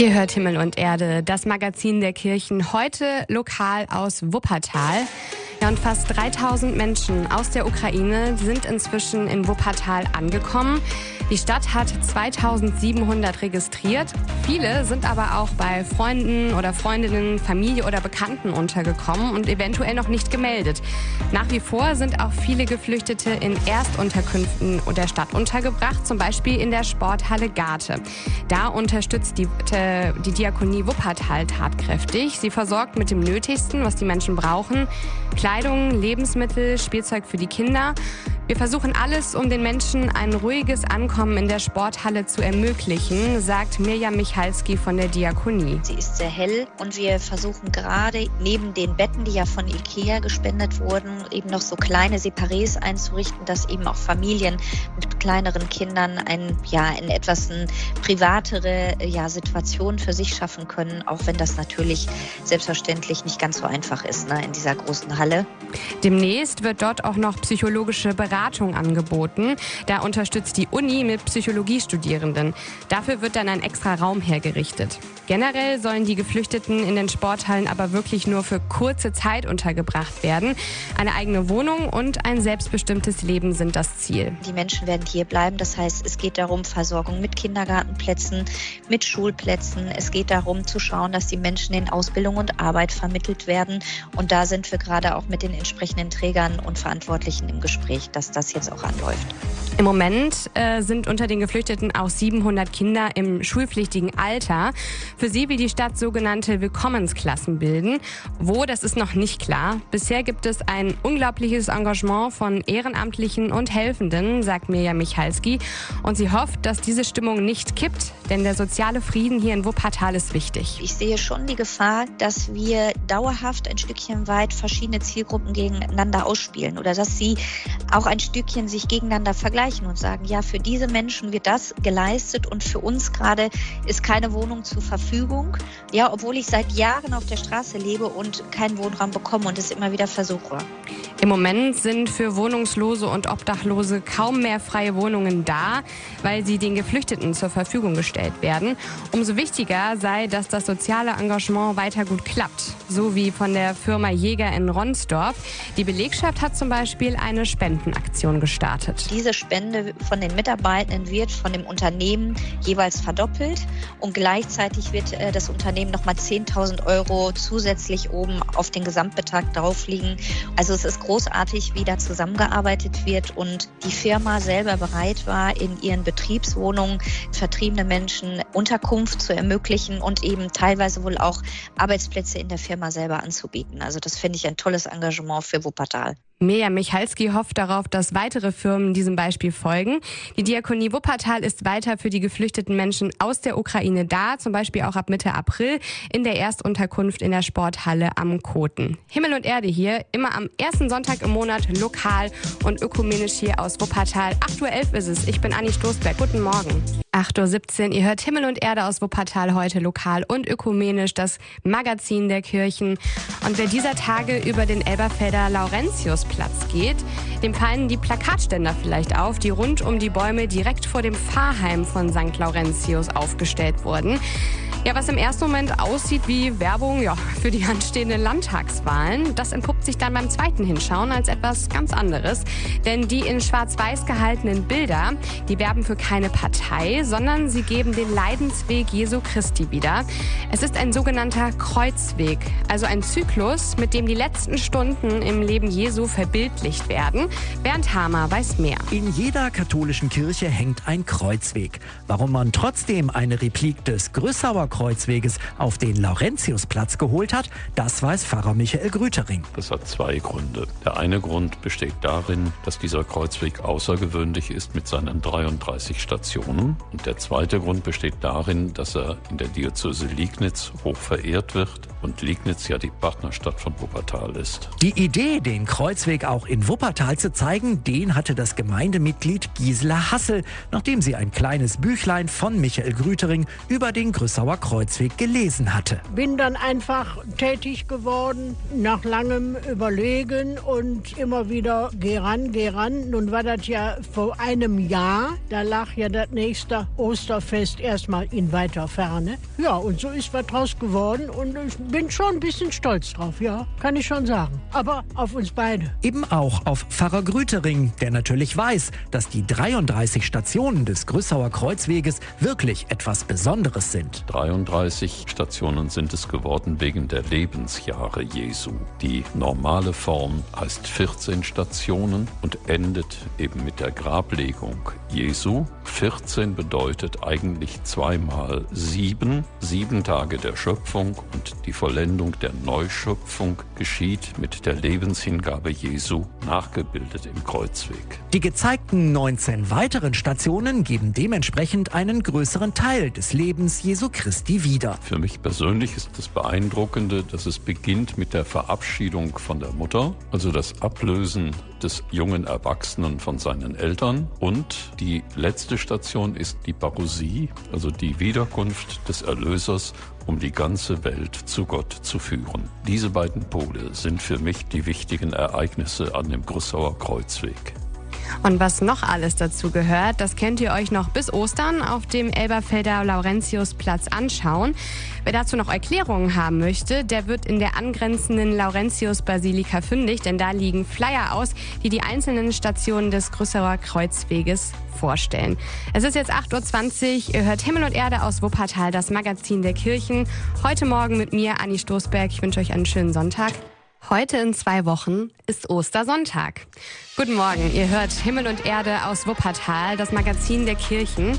Ihr hört Himmel und Erde, das Magazin der Kirchen, heute lokal aus Wuppertal. Und fast 3000 Menschen aus der Ukraine sind inzwischen in Wuppertal angekommen. Die Stadt hat 2700 registriert. Viele sind aber auch bei Freunden oder Freundinnen, Familie oder Bekannten untergekommen und eventuell noch nicht gemeldet. Nach wie vor sind auch viele Geflüchtete in Erstunterkünften der Stadt untergebracht, zum Beispiel in der Sporthalle Garte. Da unterstützt die, äh, die Diakonie Wuppertal tatkräftig. Sie versorgt mit dem Nötigsten, was die Menschen brauchen. Kleidung, Lebensmittel, Spielzeug für die Kinder. Wir versuchen alles, um den Menschen ein ruhiges Ankommen in der Sporthalle zu ermöglichen, sagt Mirjam Michalski von der Diakonie. Sie ist sehr hell und wir versuchen gerade neben den Betten, die ja von Ikea gespendet wurden, eben noch so kleine Separés einzurichten, dass eben auch Familien mit kleineren Kindern ein, ja, in etwas eine privatere ja, Situation für sich schaffen können, auch wenn das natürlich selbstverständlich nicht ganz so einfach ist ne, in dieser großen Halle. Demnächst wird dort auch noch psychologische Beratung Beratung angeboten. Da unterstützt die Uni mit Psychologiestudierenden. Dafür wird dann ein extra Raum hergerichtet. Generell sollen die Geflüchteten in den Sporthallen aber wirklich nur für kurze Zeit untergebracht werden. Eine eigene Wohnung und ein selbstbestimmtes Leben sind das Ziel. Die Menschen werden hier bleiben. Das heißt, es geht darum, Versorgung mit Kindergartenplätzen, mit Schulplätzen. Es geht darum, zu schauen, dass die Menschen in Ausbildung und Arbeit vermittelt werden. Und da sind wir gerade auch mit den entsprechenden Trägern und Verantwortlichen im Gespräch, dass das jetzt auch anläuft. Im Moment äh, sind unter den Geflüchteten auch 700 Kinder im schulpflichtigen Alter. Für sie will die Stadt sogenannte Willkommensklassen bilden. Wo, das ist noch nicht klar. Bisher gibt es ein unglaubliches Engagement von Ehrenamtlichen und Helfenden, sagt Mirja Michalski. Und sie hofft, dass diese Stimmung nicht kippt, denn der soziale Frieden hier in Wuppertal ist wichtig. Ich sehe schon die Gefahr, dass wir dauerhaft ein Stückchen weit verschiedene Zielgruppen gegeneinander ausspielen oder dass sie auch ein Stückchen sich gegeneinander vergleichen und sagen, ja, für diese Menschen wird das geleistet und für uns gerade ist keine Wohnung zur Verfügung. Ja, obwohl ich seit Jahren auf der Straße lebe und keinen Wohnraum bekomme und es immer wieder versuche. Im Moment sind für Wohnungslose und Obdachlose kaum mehr freie Wohnungen da, weil sie den Geflüchteten zur Verfügung gestellt werden. Umso wichtiger sei, dass das soziale Engagement weiter gut klappt, so wie von der Firma Jäger in Ronsdorf. Die Belegschaft hat zum Beispiel eine Spendenaktion gestartet. Diese Spende von den Mitarbeitenden wird von dem Unternehmen jeweils verdoppelt und gleichzeitig wird äh, das Unternehmen nochmal 10.000 Euro zusätzlich oben auf den Gesamtbetrag draufliegen. Also es ist großartig, wie da zusammengearbeitet wird und die Firma selber bereit war, in ihren Betriebswohnungen vertriebene Menschen Unterkunft zu ermöglichen und eben teilweise wohl auch Arbeitsplätze in der Firma selber anzubieten. Also das finde ich ein tolles Engagement für Wuppertal. Mirjam Michalski hofft darauf, dass weitere Firmen diesem Beispiel folgen. Die Diakonie Wuppertal ist weiter für die geflüchteten Menschen aus der Ukraine da, zum Beispiel auch ab Mitte April in der Erstunterkunft in der Sporthalle am Koten. Himmel und Erde hier, immer am ersten Sonntag im Monat, lokal und ökumenisch hier aus Wuppertal. 8.11 Uhr ist es. Ich bin Anni Stoßberg. Guten Morgen. 8.17 Uhr. Ihr hört Himmel und Erde aus Wuppertal heute lokal und ökumenisch, das Magazin der Kirchen. Und wer dieser Tage über den Elberfelder Laurentiusplatz geht, dem fallen die Plakatständer vielleicht auf, die rund um die Bäume direkt vor dem Pfarrheim von St. Laurentius aufgestellt wurden. Ja, was im ersten Moment aussieht wie Werbung ja, für die anstehenden Landtagswahlen, das entpuppt sich dann beim zweiten Hinschauen als etwas ganz anderes. Denn die in schwarz-weiß gehaltenen Bilder, die werben für keine Partei, sondern sie geben den Leidensweg Jesu Christi wieder. Es ist ein sogenannter Kreuzweg, also ein Zyklus, mit dem die letzten Stunden im Leben Jesu verbildlicht werden. Bernd Hamer weiß mehr. In jeder katholischen Kirche hängt ein Kreuzweg. Warum man trotzdem eine Replik des Größauer Kreuzweges auf den Laurentiusplatz geholt hat, das weiß Pfarrer Michael Grütering. Das hat zwei Gründe. Der eine Grund besteht darin, dass dieser Kreuzweg außergewöhnlich ist mit seinen 33 Stationen. Und der zweite Grund besteht darin, dass er in der Diözese Liegnitz hoch verehrt wird und Liegnitz ja die Partnerstadt von Wuppertal ist. Die Idee, den Kreuzweg auch in Wuppertal zu zeigen, den hatte das Gemeindemitglied Gisela Hassel, nachdem sie ein kleines Büchlein von Michael Grütering über den Grüssauer Kreuzweg gelesen hatte. Bin dann einfach tätig geworden. Nach langem überlegen und immer wieder geh ran, geh ran. Nun war das ja vor einem Jahr, da lag ja das nächste Osterfest erstmal in weiter Ferne. Ja, und so ist was draus geworden und ich bin schon ein bisschen stolz drauf, ja, kann ich schon sagen. Aber auf uns beide. Eben auch auf Pfarrer Grütering, der natürlich weiß, dass die 33 Stationen des Grüssauer Kreuzweges wirklich etwas Besonderes sind. 33 Stationen sind es geworden wegen der Lebensjahre Jesu. Die normale Form heißt 14 Stationen und endet eben mit der Grablegung Jesu. 14 bedeutet eigentlich zweimal sieben, sieben Tage der Schöpfung und die Vollendung der Neuschöpfung geschieht mit der Lebenshingabe Jesu, nachgebildet im Kreuzweg. Die gezeigten 19 weiteren Stationen geben dementsprechend einen größeren Teil des Lebens Jesu Christi wieder. Für mich persönlich ist das Beeindruckende, dass es beginnt mit der Verabschiedung von der Mutter, also das Ablösen des jungen Erwachsenen von seinen Eltern und die letzte Station ist die Parousie, also die Wiederkunft des Erlösers, um die ganze Welt zu Gott zu führen. Diese beiden Pole sind für mich die wichtigen Ereignisse an dem Grüssauer Kreuzweg. Und was noch alles dazu gehört, das könnt ihr euch noch bis Ostern auf dem Elberfelder Laurentiusplatz anschauen. Wer dazu noch Erklärungen haben möchte, der wird in der angrenzenden Laurentius-Basilika fündig, denn da liegen Flyer aus, die die einzelnen Stationen des Grüsserer Kreuzweges vorstellen. Es ist jetzt 8.20 Uhr, ihr hört Himmel und Erde aus Wuppertal, das Magazin der Kirchen. Heute Morgen mit mir, Anni Stoßberg. Ich wünsche euch einen schönen Sonntag. Heute in zwei Wochen ist Ostersonntag. Guten Morgen, ihr hört Himmel und Erde aus Wuppertal, das Magazin der Kirchen.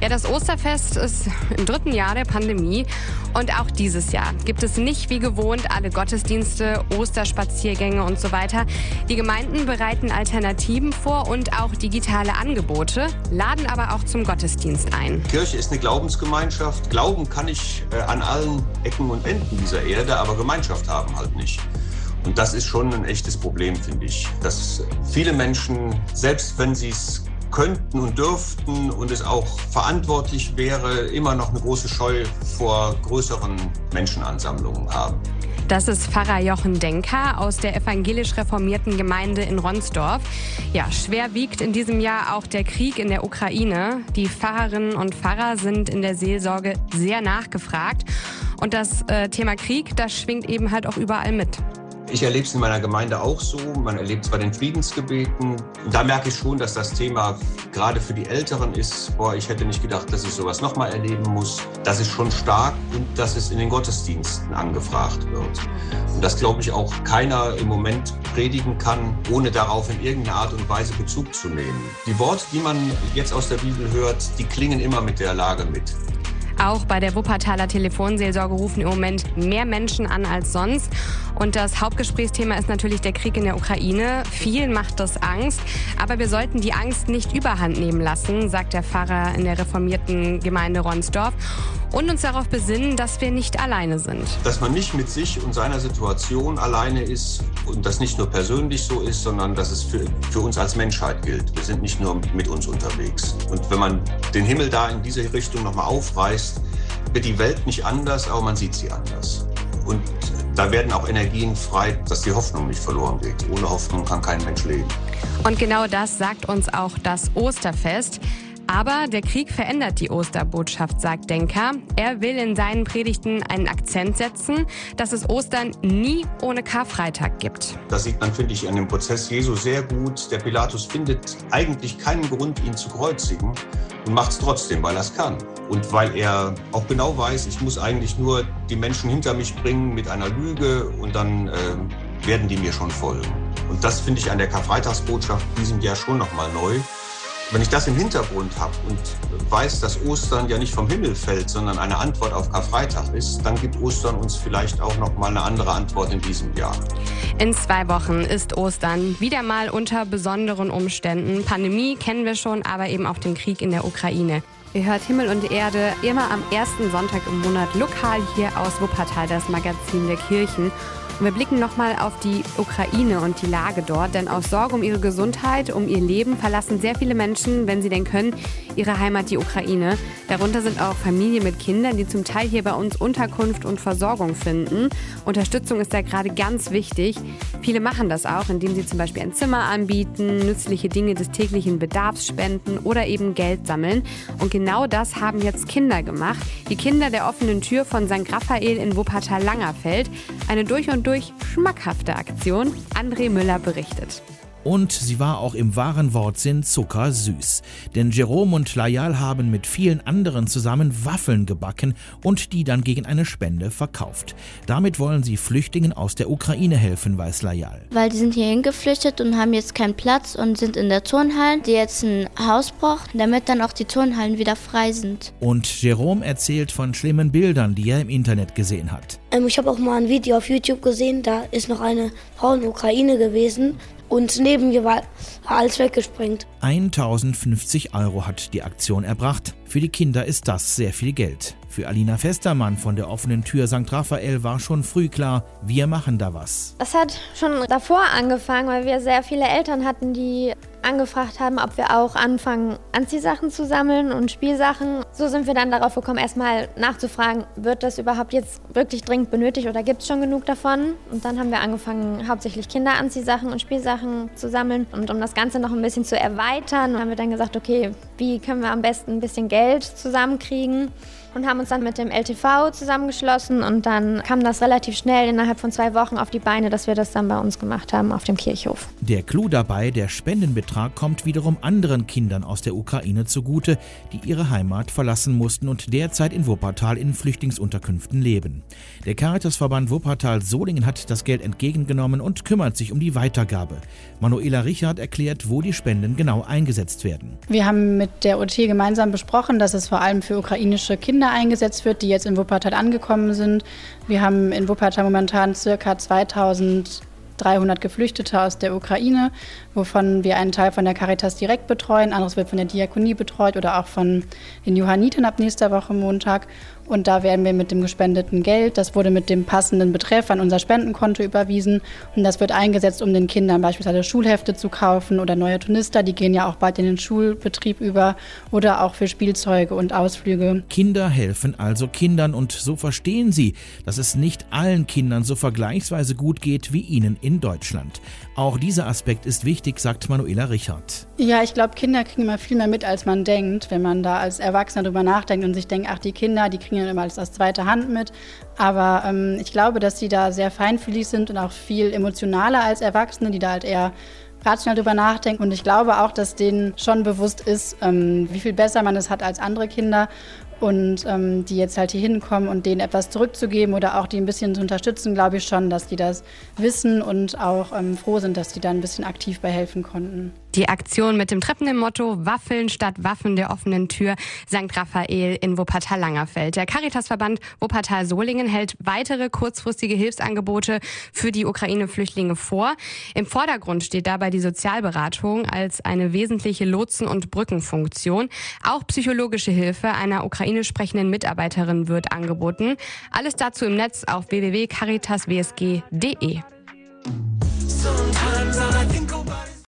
Ja, das Osterfest ist im dritten Jahr der Pandemie und auch dieses Jahr gibt es nicht wie gewohnt alle Gottesdienste, Osterspaziergänge und so weiter. Die Gemeinden bereiten Alternativen vor und auch digitale Angebote, laden aber auch zum Gottesdienst ein. Kirche ist eine Glaubensgemeinschaft. Glauben kann ich äh, an allen Ecken und Enden dieser Erde, aber Gemeinschaft haben halt nicht. Und das ist schon ein echtes Problem, finde ich. Dass viele Menschen, selbst wenn sie es könnten und dürften und es auch verantwortlich wäre, immer noch eine große Scheu vor größeren Menschenansammlungen haben. Das ist Pfarrer Jochen Denker aus der evangelisch reformierten Gemeinde in Ronsdorf. Ja, schwer wiegt in diesem Jahr auch der Krieg in der Ukraine. Die Pfarrerinnen und Pfarrer sind in der Seelsorge sehr nachgefragt. Und das äh, Thema Krieg, das schwingt eben halt auch überall mit. Ich erlebe es in meiner Gemeinde auch so. Man erlebt es bei den Friedensgebeten. Da merke ich schon, dass das Thema gerade für die Älteren ist. Boah, ich hätte nicht gedacht, dass ich sowas nochmal erleben muss. Das ist schon stark und dass es in den Gottesdiensten angefragt wird. Und das glaube ich auch keiner im Moment predigen kann, ohne darauf in irgendeiner Art und Weise Bezug zu nehmen. Die Worte, die man jetzt aus der Bibel hört, die klingen immer mit der Lage mit. Auch bei der Wuppertaler Telefonseelsorge rufen im Moment mehr Menschen an als sonst. Und das Hauptgesprächsthema ist natürlich der Krieg in der Ukraine. Vielen macht das Angst. Aber wir sollten die Angst nicht überhand nehmen lassen, sagt der Pfarrer in der reformierten Gemeinde Ronsdorf. Und uns darauf besinnen, dass wir nicht alleine sind. Dass man nicht mit sich und seiner Situation alleine ist und das nicht nur persönlich so ist, sondern dass es für, für uns als Menschheit gilt. Wir sind nicht nur mit uns unterwegs. Und wenn man den Himmel da in diese Richtung nochmal aufreißt, wird die Welt nicht anders, aber man sieht sie anders. Und da werden auch Energien frei, dass die Hoffnung nicht verloren geht. Ohne Hoffnung kann kein Mensch leben. Und genau das sagt uns auch das Osterfest. Aber der Krieg verändert die Osterbotschaft, sagt Denker. Er will in seinen Predigten einen Akzent setzen, dass es Ostern nie ohne Karfreitag gibt. Das sieht man, finde ich, an dem Prozess Jesu sehr gut. Der Pilatus findet eigentlich keinen Grund, ihn zu kreuzigen und macht es trotzdem, weil er es kann. Und weil er auch genau weiß, ich muss eigentlich nur die Menschen hinter mich bringen mit einer Lüge und dann äh, werden die mir schon folgen. Und das finde ich an der Karfreitagsbotschaft diesem Jahr schon nochmal neu. Wenn ich das im Hintergrund habe und weiß, dass Ostern ja nicht vom Himmel fällt, sondern eine Antwort auf Karfreitag ist, dann gibt Ostern uns vielleicht auch noch mal eine andere Antwort in diesem Jahr. In zwei Wochen ist Ostern wieder mal unter besonderen Umständen. Pandemie kennen wir schon, aber eben auch den Krieg in der Ukraine. Ihr hört Himmel und Erde immer am ersten Sonntag im Monat lokal hier aus Wuppertal, das Magazin der Kirchen. Wir blicken nochmal auf die Ukraine und die Lage dort, denn aus Sorge um ihre Gesundheit, um ihr Leben verlassen sehr viele Menschen, wenn sie denn können, ihre Heimat, die Ukraine. Darunter sind auch Familien mit Kindern, die zum Teil hier bei uns Unterkunft und Versorgung finden. Unterstützung ist da gerade ganz wichtig. Viele machen das auch, indem sie zum Beispiel ein Zimmer anbieten, nützliche Dinge des täglichen Bedarfs spenden oder eben Geld sammeln. Und genau das haben jetzt Kinder gemacht. Die Kinder der offenen Tür von St. Raphael in Wuppertal-Langerfeld. Eine durch und durch schmackhafte Aktion. André Müller berichtet. Und sie war auch im wahren Wortsinn zuckersüß. Denn Jerome und Layal haben mit vielen anderen zusammen Waffeln gebacken und die dann gegen eine Spende verkauft. Damit wollen sie Flüchtlingen aus der Ukraine helfen, weiß Layal. Weil die sind hierhin geflüchtet und haben jetzt keinen Platz und sind in der Turnhalle, die jetzt ein Haus braucht, damit dann auch die Turnhallen wieder frei sind. Und Jerome erzählt von schlimmen Bildern, die er im Internet gesehen hat. Ähm, ich habe auch mal ein Video auf YouTube gesehen, da ist noch eine Frau in der Ukraine gewesen und neben mir war alles weggesprengt. 1050 Euro hat die Aktion erbracht. Für die Kinder ist das sehr viel Geld. Für Alina Festermann von der offenen Tür St. Raphael war schon früh klar, wir machen da was. Es hat schon davor angefangen, weil wir sehr viele Eltern hatten, die angefragt haben, ob wir auch anfangen, Anziehsachen zu sammeln und Spielsachen. So sind wir dann darauf gekommen, erstmal nachzufragen, wird das überhaupt jetzt wirklich dringend benötigt oder gibt es schon genug davon? Und dann haben wir angefangen, hauptsächlich Kinderanziehsachen und Spielsachen zu sammeln. Und um das Ganze noch ein bisschen zu erweitern, haben wir dann gesagt, okay, wie können wir am besten ein bisschen Geld zusammenkriegen? Und haben uns dann mit dem LTV zusammengeschlossen und dann kam das relativ schnell innerhalb von zwei Wochen auf die Beine, dass wir das dann bei uns gemacht haben auf dem Kirchhof. Der Clou dabei, der Spendenbetrag kommt wiederum anderen Kindern aus der Ukraine zugute, die ihre Heimat verlassen mussten und derzeit in Wuppertal in Flüchtlingsunterkünften leben. Der Caritasverband Wuppertal-Solingen hat das Geld entgegengenommen und kümmert sich um die Weitergabe. Manuela Richard erklärt, wo die Spenden genau eingesetzt werden. Wir haben mit der OT gemeinsam besprochen, dass es vor allem für ukrainische Kinder Kinder eingesetzt wird, die jetzt in Wuppertal angekommen sind. Wir haben in Wuppertal momentan circa 2300 Geflüchtete aus der Ukraine, wovon wir einen Teil von der Caritas direkt betreuen, anderes wird von der Diakonie betreut oder auch von den Johanniten ab nächster Woche Montag. Und da werden wir mit dem gespendeten Geld, das wurde mit dem passenden Betreff an unser Spendenkonto überwiesen. Und das wird eingesetzt, um den Kindern beispielsweise Schulhefte zu kaufen oder neue Tunister, die gehen ja auch bald in den Schulbetrieb über oder auch für Spielzeuge und Ausflüge. Kinder helfen also Kindern und so verstehen sie, dass es nicht allen Kindern so vergleichsweise gut geht wie ihnen in Deutschland. Auch dieser Aspekt ist wichtig, sagt Manuela Richard. Ja, ich glaube, Kinder kriegen immer viel mehr mit, als man denkt, wenn man da als Erwachsener drüber nachdenkt und sich denkt, ach, die Kinder, die kriegen ja immer alles aus zweiter Hand mit. Aber ähm, ich glaube, dass sie da sehr feinfühlig sind und auch viel emotionaler als Erwachsene, die da halt eher rational drüber nachdenken. Und ich glaube auch, dass denen schon bewusst ist, ähm, wie viel besser man es hat als andere Kinder und ähm, die jetzt halt hier hinkommen und denen etwas zurückzugeben oder auch die ein bisschen zu unterstützen, glaube ich schon, dass die das wissen und auch ähm, froh sind, dass die da ein bisschen aktiv bei helfen konnten. Die Aktion mit dem treffenden Motto Waffeln statt Waffen der offenen Tür St. Raphael in Wuppertal-Langerfeld. Der Caritasverband Wuppertal-Solingen hält weitere kurzfristige Hilfsangebote für die Ukraine-Flüchtlinge vor. Im Vordergrund steht dabei die Sozialberatung als eine wesentliche Lotsen- und Brückenfunktion. Auch psychologische Hilfe einer ukrainisch sprechenden Mitarbeiterin wird angeboten. Alles dazu im Netz auf www.caritaswsg.de.